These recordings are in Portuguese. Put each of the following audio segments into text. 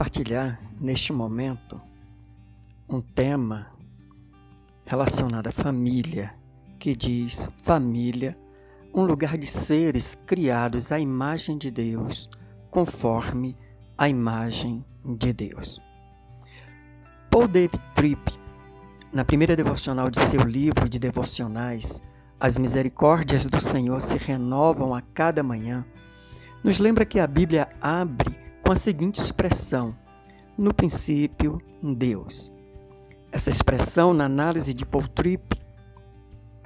compartilhar neste momento um tema relacionado à família, que diz: família, um lugar de seres criados à imagem de Deus, conforme a imagem de Deus. Paul David Tripp, na primeira devocional de seu livro de devocionais, As Misericórdias do Senhor se renovam a cada manhã, nos lembra que a Bíblia abre com a seguinte expressão: no princípio, Deus. Essa expressão, na análise de Paul Tripp,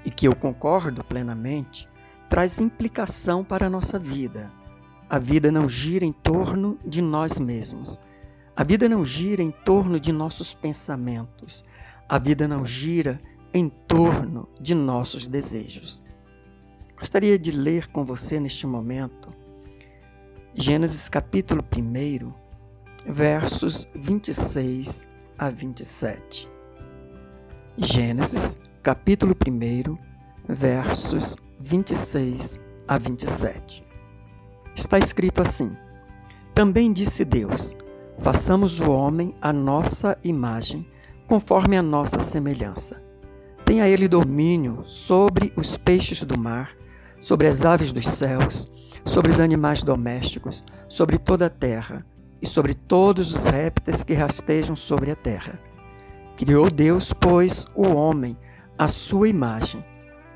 e que eu concordo plenamente, traz implicação para a nossa vida. A vida não gira em torno de nós mesmos. A vida não gira em torno de nossos pensamentos. A vida não gira em torno de nossos desejos. Gostaria de ler com você neste momento Gênesis capítulo 1, versos 26 a 27. Gênesis, capítulo 1, versos 26 a 27. Está escrito assim: Também disse Deus: Façamos o homem à nossa imagem, conforme a nossa semelhança. Tenha ele domínio sobre os peixes do mar, sobre as aves dos céus, sobre os animais domésticos, sobre toda a terra e sobre todos os répteis que rastejam sobre a terra. Criou Deus, pois, o homem, à sua imagem.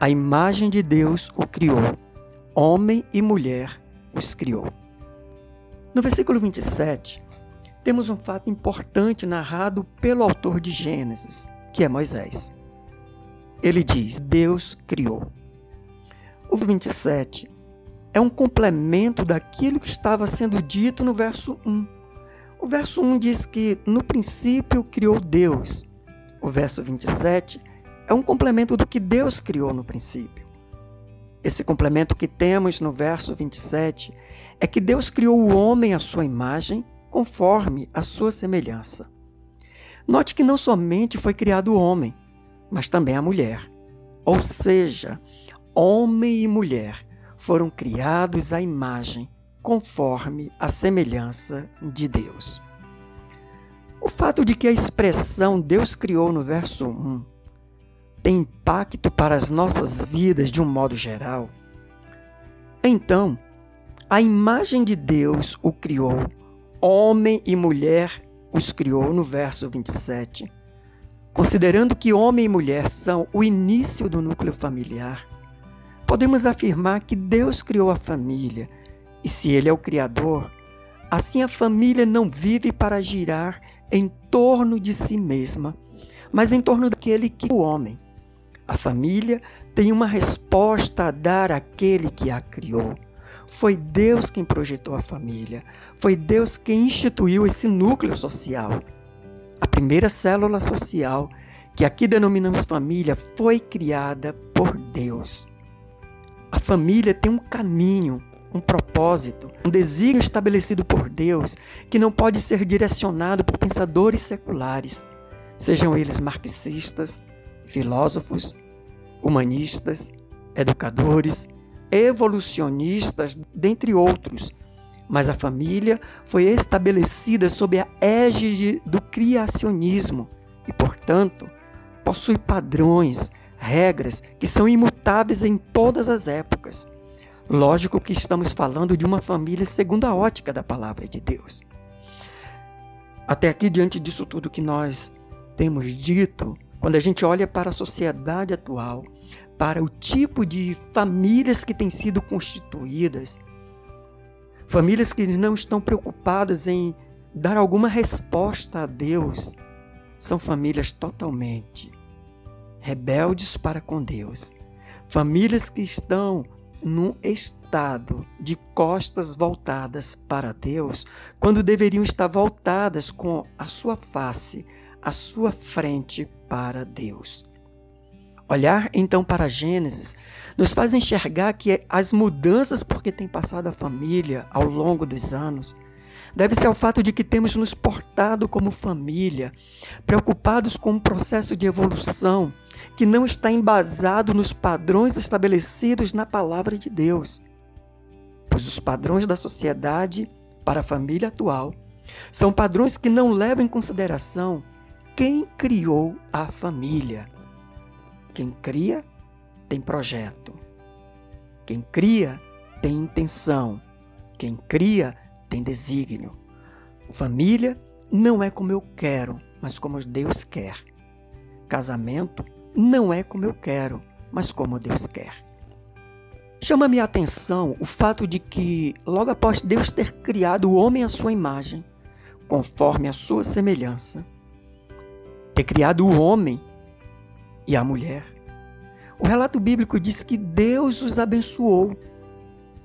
A imagem de Deus o criou. Homem e mulher os criou. No versículo 27, temos um fato importante narrado pelo autor de Gênesis, que é Moisés. Ele diz: Deus criou. O 27 é um complemento daquilo que estava sendo dito no verso 1. O verso 1 diz que no princípio criou Deus. O verso 27 é um complemento do que Deus criou no princípio. Esse complemento que temos no verso 27 é que Deus criou o homem à sua imagem, conforme a sua semelhança. Note que não somente foi criado o homem, mas também a mulher. Ou seja, homem e mulher foram criados à imagem conforme a semelhança de Deus. O fato de que a expressão Deus criou no verso 1 tem impacto para as nossas vidas de um modo geral, então, a imagem de Deus o criou, homem e mulher os criou no verso 27. Considerando que homem e mulher são o início do núcleo familiar, podemos afirmar que Deus criou a família e se ele é o Criador, assim a família não vive para girar em torno de si mesma, mas em torno daquele que é o homem. A família tem uma resposta a dar àquele que a criou. Foi Deus quem projetou a família. Foi Deus quem instituiu esse núcleo social. A primeira célula social, que aqui denominamos família, foi criada por Deus. A família tem um caminho, um propósito, um desígnio estabelecido por Deus que não pode ser direcionado por pensadores seculares, sejam eles marxistas, filósofos, humanistas, educadores, evolucionistas, dentre outros. Mas a família foi estabelecida sob a égide do criacionismo e, portanto, possui padrões, regras que são imutáveis em todas as épocas. Lógico que estamos falando de uma família segundo a ótica da palavra de Deus. Até aqui, diante disso tudo que nós temos dito, quando a gente olha para a sociedade atual, para o tipo de famílias que têm sido constituídas, famílias que não estão preocupadas em dar alguma resposta a Deus, são famílias totalmente rebeldes para com Deus. Famílias que estão num estado de costas voltadas para Deus, quando deveriam estar voltadas com a sua face, a sua frente para Deus. Olhar então para Gênesis nos faz enxergar que as mudanças por que tem passado a família ao longo dos anos deve-se ao fato de que temos nos portado como família, preocupados com um processo de evolução que não está embasado nos padrões estabelecidos na palavra de Deus. Pois os padrões da sociedade para a família atual São padrões que não levam em consideração quem criou a família. Quem cria tem projeto. Quem cria tem intenção. Quem cria tem desígnio. Família não é como eu quero, mas como Deus quer. Casamento não é como eu quero, mas como Deus quer. Chama-me a atenção o fato de que, logo após Deus ter criado o homem à sua imagem, conforme a sua semelhança, ter criado o homem e a mulher, o relato bíblico diz que Deus os abençoou.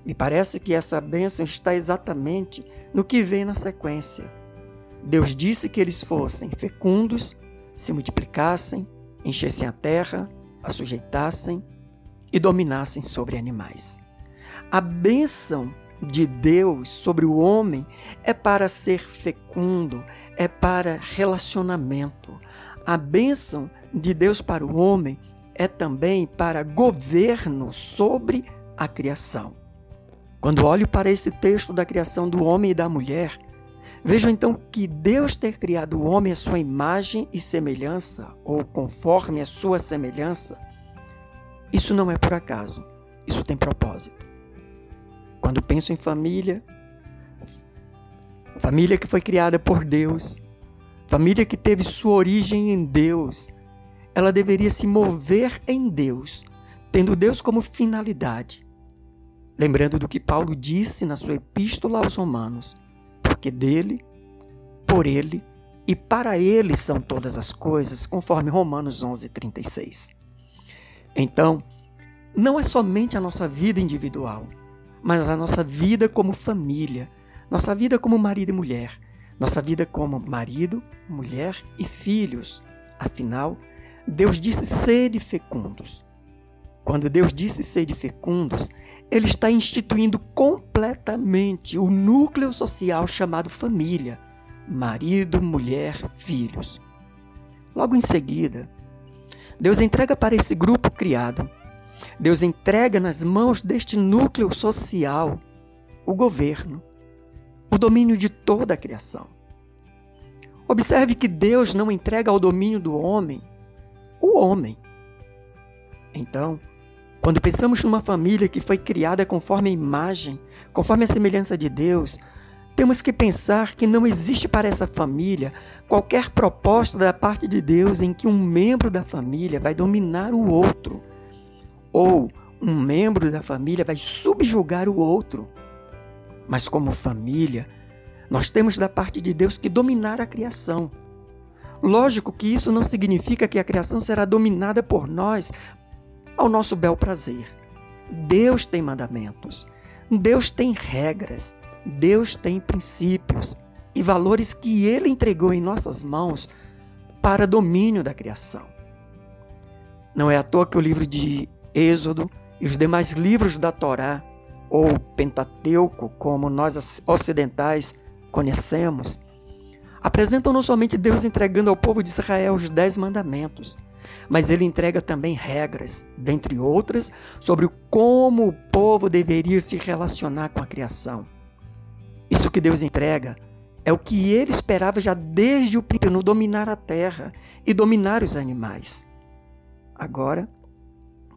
Me parece que essa bênção está exatamente no que vem na sequência. Deus disse que eles fossem fecundos, se multiplicassem, enchessem a terra, a sujeitassem e dominassem sobre animais. A bênção de Deus sobre o homem é para ser fecundo, é para relacionamento. A bênção de Deus para o homem é também para governo sobre a criação. Quando olho para esse texto da criação do homem e da mulher, vejo então que Deus ter criado o homem à sua imagem e semelhança, ou conforme a sua semelhança, isso não é por acaso, isso tem propósito. Quando penso em família, família que foi criada por Deus, família que teve sua origem em Deus, ela deveria se mover em Deus, tendo Deus como finalidade. Lembrando do que Paulo disse na sua epístola aos Romanos: porque dele, por ele e para ele são todas as coisas, conforme Romanos 11, 36. Então, não é somente a nossa vida individual, mas a nossa vida como família, nossa vida como marido e mulher, nossa vida como marido, mulher e filhos. Afinal, Deus disse sede fecundos. Quando Deus disse sede fecundos, Ele está instituindo completamente o núcleo social chamado família, marido, mulher, filhos. Logo em seguida, Deus entrega para esse grupo criado, Deus entrega nas mãos deste núcleo social o governo, o domínio de toda a criação. Observe que Deus não entrega ao domínio do homem o homem. Então, quando pensamos numa família que foi criada conforme a imagem, conforme a semelhança de Deus, temos que pensar que não existe para essa família qualquer proposta da parte de Deus em que um membro da família vai dominar o outro, ou um membro da família vai subjugar o outro. Mas, como família, nós temos da parte de Deus que dominar a criação. Lógico que isso não significa que a criação será dominada por nós ao nosso bel prazer. Deus tem mandamentos, Deus tem regras, Deus tem princípios e valores que Ele entregou em nossas mãos para domínio da criação. Não é à toa que o livro de Êxodo e os demais livros da Torá, ou Pentateuco, como nós ocidentais conhecemos, apresentam não somente Deus entregando ao povo de Israel os dez mandamentos, mas ele entrega também regras, dentre outras, sobre como o povo deveria se relacionar com a criação. Isso que Deus entrega é o que ele esperava já desde o princípio, no dominar a terra e dominar os animais. Agora,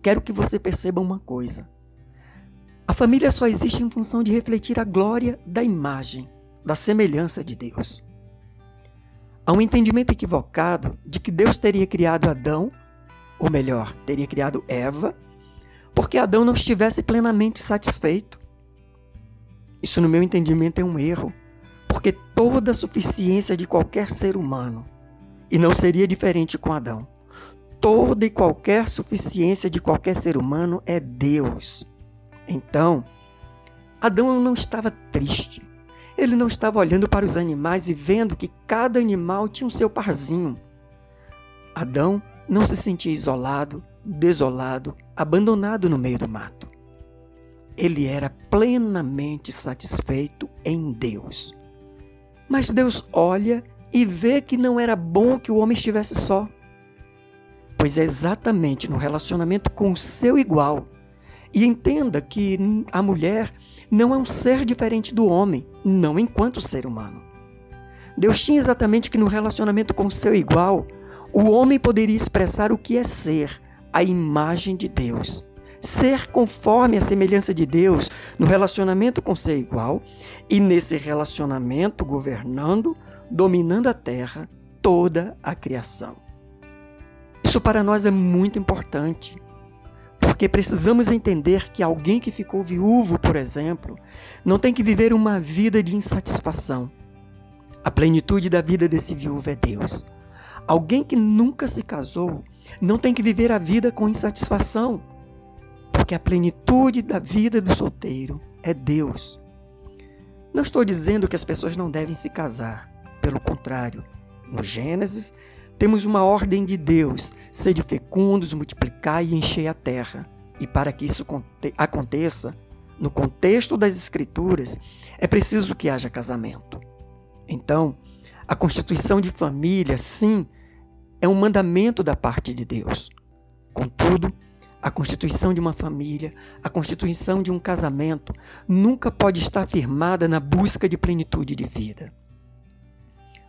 quero que você perceba uma coisa. A família só existe em função de refletir a glória da imagem, da semelhança de Deus. Há um entendimento equivocado de que Deus teria criado Adão, ou melhor, teria criado Eva, porque Adão não estivesse plenamente satisfeito. Isso, no meu entendimento, é um erro, porque toda a suficiência de qualquer ser humano, e não seria diferente com Adão, toda e qualquer suficiência de qualquer ser humano é Deus. Então, Adão não estava triste. Ele não estava olhando para os animais e vendo que cada animal tinha o seu parzinho. Adão não se sentia isolado, desolado, abandonado no meio do mato. Ele era plenamente satisfeito em Deus. Mas Deus olha e vê que não era bom que o homem estivesse só pois é exatamente no relacionamento com o seu igual. E entenda que a mulher não é um ser diferente do homem, não enquanto ser humano. Deus tinha exatamente que no relacionamento com seu igual, o homem poderia expressar o que é ser, a imagem de Deus. Ser conforme a semelhança de Deus no relacionamento com seu igual e nesse relacionamento governando, dominando a terra, toda a criação. Isso para nós é muito importante, porque precisamos entender que alguém que ficou viúvo, por exemplo, não tem que viver uma vida de insatisfação. A plenitude da vida desse viúvo é Deus. Alguém que nunca se casou não tem que viver a vida com insatisfação, porque a plenitude da vida do solteiro é Deus. Não estou dizendo que as pessoas não devem se casar, pelo contrário, no Gênesis temos uma ordem de Deus: sede fecundos, multiplicai e enchei a terra. E para que isso aconteça, no contexto das Escrituras, é preciso que haja casamento. Então, a constituição de família, sim, é um mandamento da parte de Deus. Contudo, a constituição de uma família, a constituição de um casamento, nunca pode estar firmada na busca de plenitude de vida.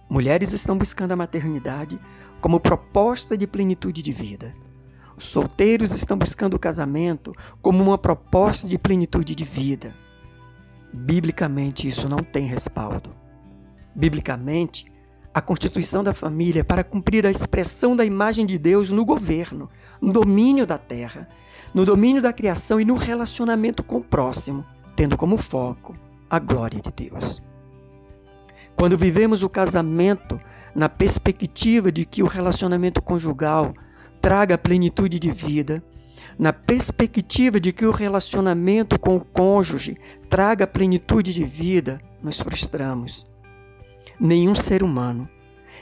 Mulheres estão buscando a maternidade como proposta de plenitude de vida. Os solteiros estão buscando o casamento como uma proposta de plenitude de vida. Biblicamente, isso não tem respaldo. Biblicamente, a constituição da família é para cumprir a expressão da imagem de Deus no governo, no domínio da terra, no domínio da criação e no relacionamento com o próximo, tendo como foco a glória de Deus. Quando vivemos o casamento na perspectiva de que o relacionamento conjugal traga plenitude de vida, na perspectiva de que o relacionamento com o cônjuge traga plenitude de vida, nos frustramos. Nenhum ser humano,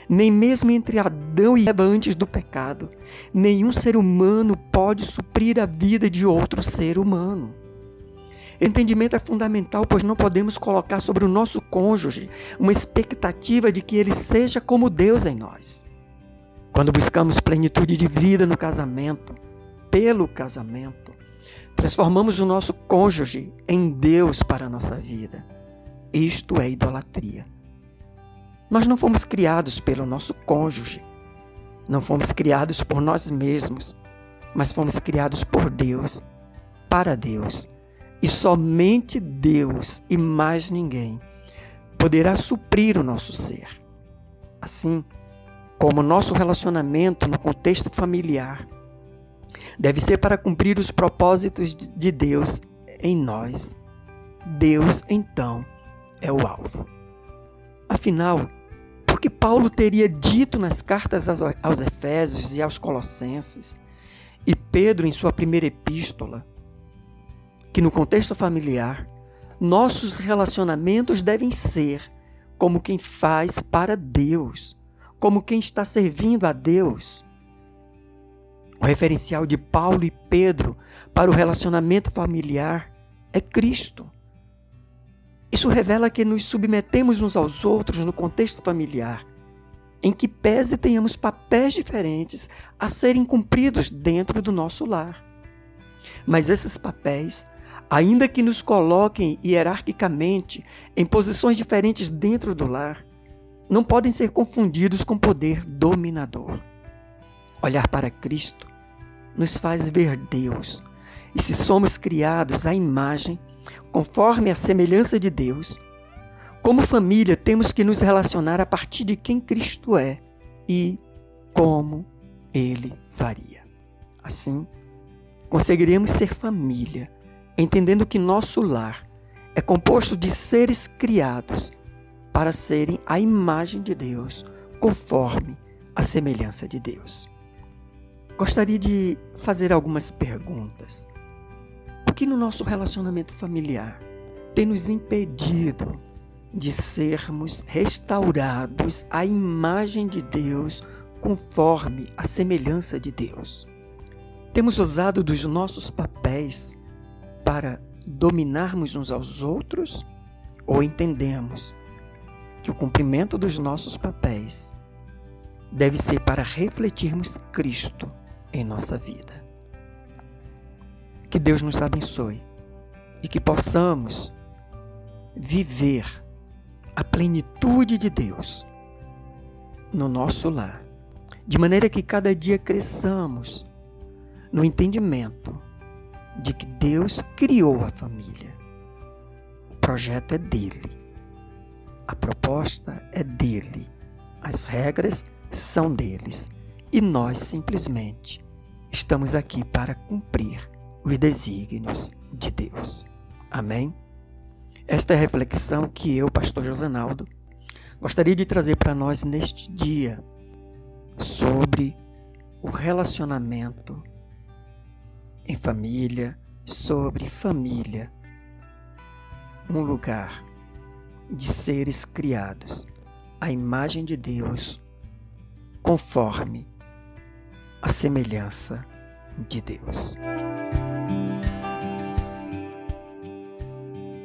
nem mesmo entre Adão e Eva antes do pecado, nenhum ser humano pode suprir a vida de outro ser humano. Entendimento é fundamental, pois não podemos colocar sobre o nosso cônjuge uma expectativa de que ele seja como Deus em nós. Quando buscamos plenitude de vida no casamento, pelo casamento, transformamos o nosso cônjuge em Deus para a nossa vida. Isto é idolatria. Nós não fomos criados pelo nosso cônjuge, não fomos criados por nós mesmos, mas fomos criados por Deus, para Deus e somente Deus e mais ninguém poderá suprir o nosso ser. Assim, como nosso relacionamento no contexto familiar deve ser para cumprir os propósitos de Deus em nós, Deus então é o alvo. Afinal, porque Paulo teria dito nas cartas aos Efésios e aos Colossenses, e Pedro em sua primeira epístola, que no contexto familiar, nossos relacionamentos devem ser como quem faz para Deus, como quem está servindo a Deus. O referencial de Paulo e Pedro para o relacionamento familiar é Cristo. Isso revela que nos submetemos uns aos outros no contexto familiar, em que pese tenhamos papéis diferentes a serem cumpridos dentro do nosso lar. Mas esses papéis ainda que nos coloquem hierarquicamente em posições diferentes dentro do lar, não podem ser confundidos com poder dominador. Olhar para Cristo nos faz ver Deus, e se somos criados à imagem, conforme a semelhança de Deus, como família temos que nos relacionar a partir de quem Cristo é e como ele faria. Assim, conseguiremos ser família entendendo que nosso lar é composto de seres criados para serem a imagem de Deus, conforme a semelhança de Deus. Gostaria de fazer algumas perguntas. O que no nosso relacionamento familiar tem nos impedido de sermos restaurados à imagem de Deus, conforme a semelhança de Deus? Temos usado dos nossos papéis para dominarmos uns aos outros ou entendemos que o cumprimento dos nossos papéis deve ser para refletirmos Cristo em nossa vida. Que Deus nos abençoe e que possamos viver a plenitude de Deus no nosso lar, de maneira que cada dia cresçamos no entendimento de que Deus criou a família. O projeto é dele, a proposta é dele, as regras são deles e nós simplesmente estamos aqui para cumprir os desígnios de Deus. Amém? Esta é a reflexão que eu, pastor Josenaldo, gostaria de trazer para nós neste dia sobre o relacionamento em família, sobre família, um lugar de seres criados à imagem de Deus, conforme a semelhança de Deus.